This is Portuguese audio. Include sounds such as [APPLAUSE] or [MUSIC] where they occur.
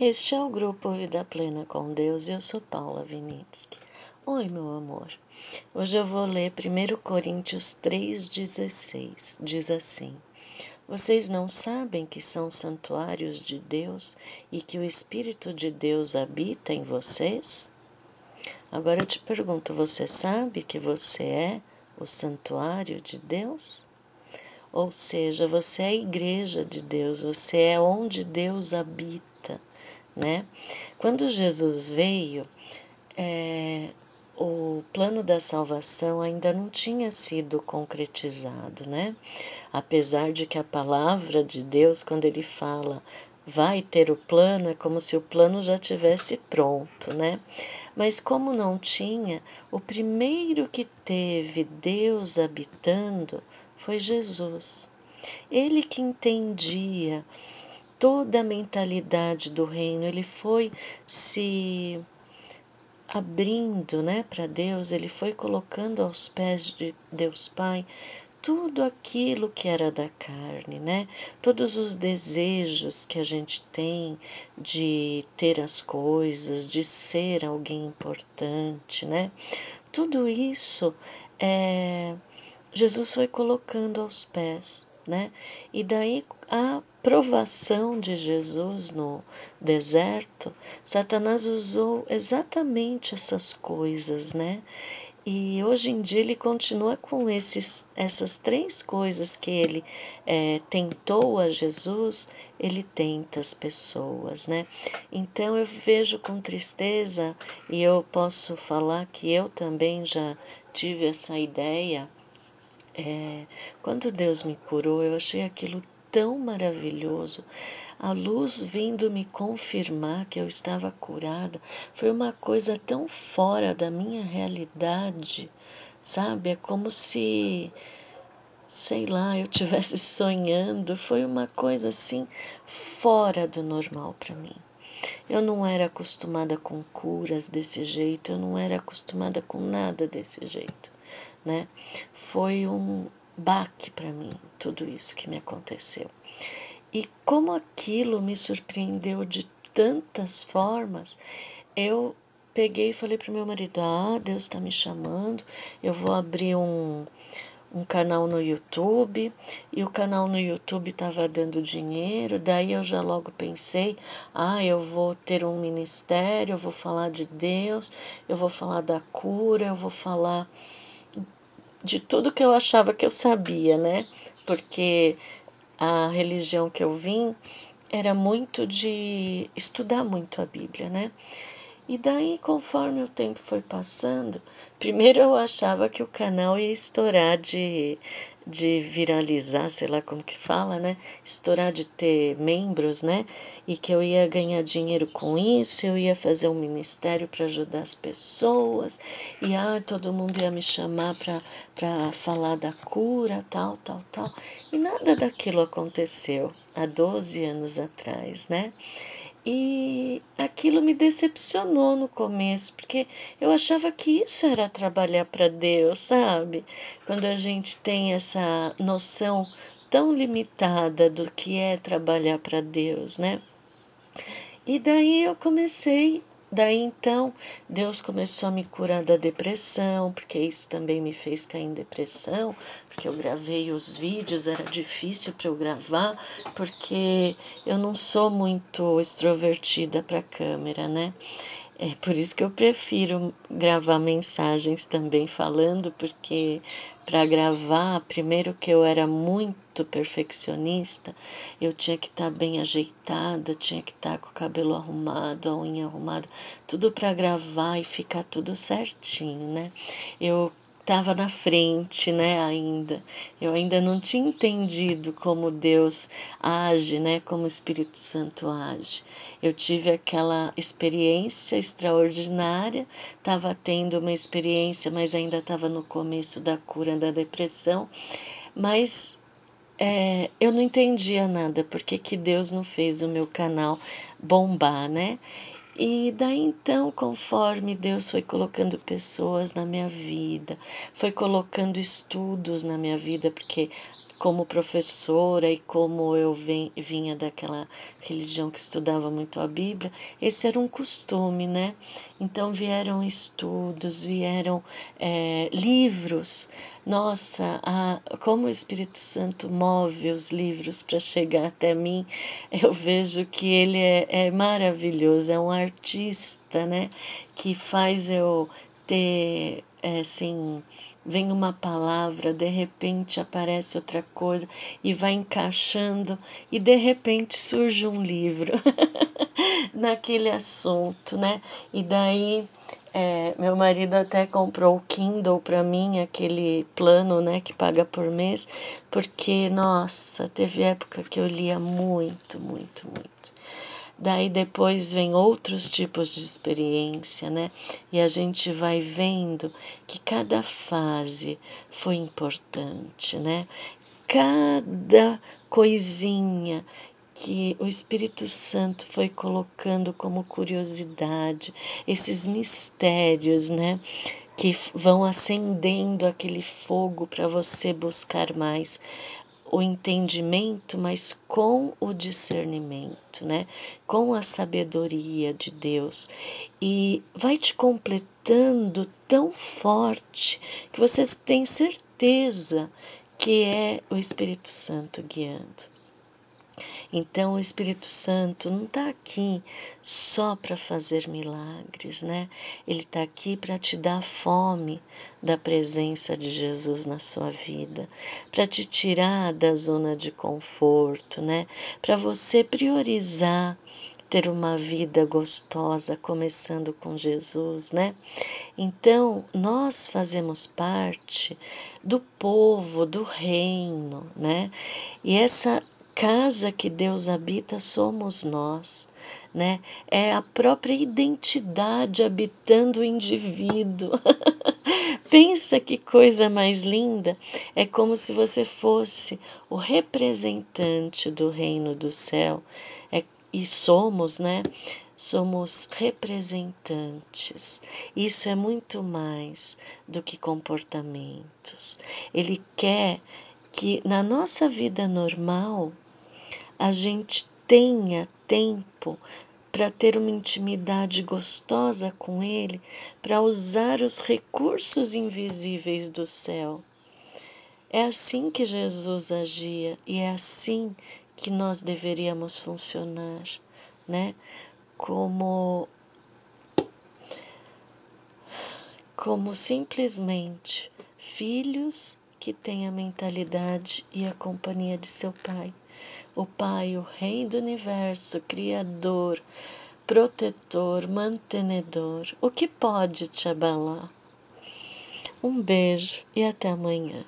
Este é o grupo Vida Plena com Deus e eu sou Paula Vinitsky. Oi, meu amor. Hoje eu vou ler 1 Coríntios 3,16. Diz assim: Vocês não sabem que são santuários de Deus e que o Espírito de Deus habita em vocês? Agora eu te pergunto: você sabe que você é o santuário de Deus? Ou seja, você é a igreja de Deus, você é onde Deus habita né? Quando Jesus veio, é, o plano da salvação ainda não tinha sido concretizado, né? Apesar de que a palavra de Deus, quando ele fala vai ter o plano, é como se o plano já tivesse pronto, né? Mas como não tinha, o primeiro que teve Deus habitando foi Jesus. Ele que entendia toda a mentalidade do reino, ele foi se abrindo, né, para Deus, ele foi colocando aos pés de Deus Pai tudo aquilo que era da carne, né? Todos os desejos que a gente tem de ter as coisas, de ser alguém importante, né? Tudo isso é, Jesus foi colocando aos pés, né? E daí a provação de Jesus no deserto, Satanás usou exatamente essas coisas, né? E hoje em dia ele continua com esses, essas três coisas que ele é, tentou a Jesus, ele tenta as pessoas, né? Então eu vejo com tristeza e eu posso falar que eu também já tive essa ideia. É, quando Deus me curou, eu achei aquilo tão maravilhoso. A luz vindo me confirmar que eu estava curada foi uma coisa tão fora da minha realidade, sabe? É como se, sei lá, eu tivesse [LAUGHS] sonhando. Foi uma coisa assim fora do normal para mim. Eu não era acostumada com curas desse jeito, eu não era acostumada com nada desse jeito, né? Foi um, baque para mim, tudo isso que me aconteceu. E como aquilo me surpreendeu de tantas formas, eu peguei e falei para meu marido: Ah, Deus está me chamando, eu vou abrir um, um canal no YouTube e o canal no YouTube estava dando dinheiro, daí eu já logo pensei, ah, eu vou ter um ministério, eu vou falar de Deus, eu vou falar da cura, eu vou falar de tudo que eu achava que eu sabia, né? Porque a religião que eu vim era muito de estudar muito a Bíblia, né? E daí, conforme o tempo foi passando, primeiro eu achava que o canal ia estourar de, de viralizar, sei lá como que fala, né? Estourar de ter membros, né? E que eu ia ganhar dinheiro com isso, eu ia fazer um ministério para ajudar as pessoas, e ah, todo mundo ia me chamar para falar da cura, tal, tal, tal. E nada daquilo aconteceu há 12 anos atrás, né? E aquilo me decepcionou no começo, porque eu achava que isso era trabalhar para Deus, sabe? Quando a gente tem essa noção tão limitada do que é trabalhar para Deus, né? E daí eu comecei Daí então, Deus começou a me curar da depressão, porque isso também me fez cair em depressão, porque eu gravei os vídeos, era difícil para eu gravar, porque eu não sou muito extrovertida para a câmera, né? É por isso que eu prefiro gravar mensagens também falando, porque para gravar, primeiro que eu era muito perfeccionista, eu tinha que estar tá bem ajeitada, tinha que estar tá com o cabelo arrumado, a unha arrumada, tudo para gravar e ficar tudo certinho, né? Eu estava na frente, né, ainda. Eu ainda não tinha entendido como Deus age, né, como o Espírito Santo age. Eu tive aquela experiência extraordinária, estava tendo uma experiência, mas ainda estava no começo da cura da depressão, mas é, eu não entendia nada, porque que Deus não fez o meu canal bombar, né? E daí então, conforme Deus foi colocando pessoas na minha vida, foi colocando estudos na minha vida, porque como professora e como eu vinha daquela religião que estudava muito a Bíblia, esse era um costume, né? Então vieram estudos, vieram é, livros. Nossa, a, como o Espírito Santo move os livros para chegar até mim, eu vejo que ele é, é maravilhoso, é um artista, né? Que faz eu ter é, assim, vem uma palavra, de repente aparece outra coisa e vai encaixando e de repente surge um livro [LAUGHS] naquele assunto, né? E daí é, meu marido até comprou o Kindle para mim, aquele plano, né, que paga por mês, porque nossa, teve época que eu lia muito, muito, muito. Daí depois vem outros tipos de experiência, né? E a gente vai vendo que cada fase foi importante, né? Cada coisinha que o Espírito Santo foi colocando como curiosidade, esses mistérios, né? Que vão acendendo aquele fogo para você buscar mais o entendimento, mas com o discernimento, né? Com a sabedoria de Deus. E vai te completando tão forte que você tem certeza que é o Espírito Santo guiando. Então, o Espírito Santo não está aqui só para fazer milagres, né? Ele está aqui para te dar fome da presença de Jesus na sua vida, para te tirar da zona de conforto, né? Para você priorizar ter uma vida gostosa, começando com Jesus, né? Então, nós fazemos parte do povo, do reino, né? E essa casa que Deus habita somos nós, né? É a própria identidade habitando o indivíduo. [LAUGHS] Pensa que coisa mais linda! É como se você fosse o representante do reino do céu. É, e somos, né? Somos representantes. Isso é muito mais do que comportamentos. Ele quer que na nossa vida normal a gente tenha tempo para ter uma intimidade gostosa com Ele, para usar os recursos invisíveis do céu. É assim que Jesus agia e é assim que nós deveríamos funcionar, né? Como como simplesmente filhos que têm a mentalidade e a companhia de seu pai o Pai, o Rei do Universo, Criador, protetor, mantenedor, o que pode te abalar? Um beijo e até amanhã.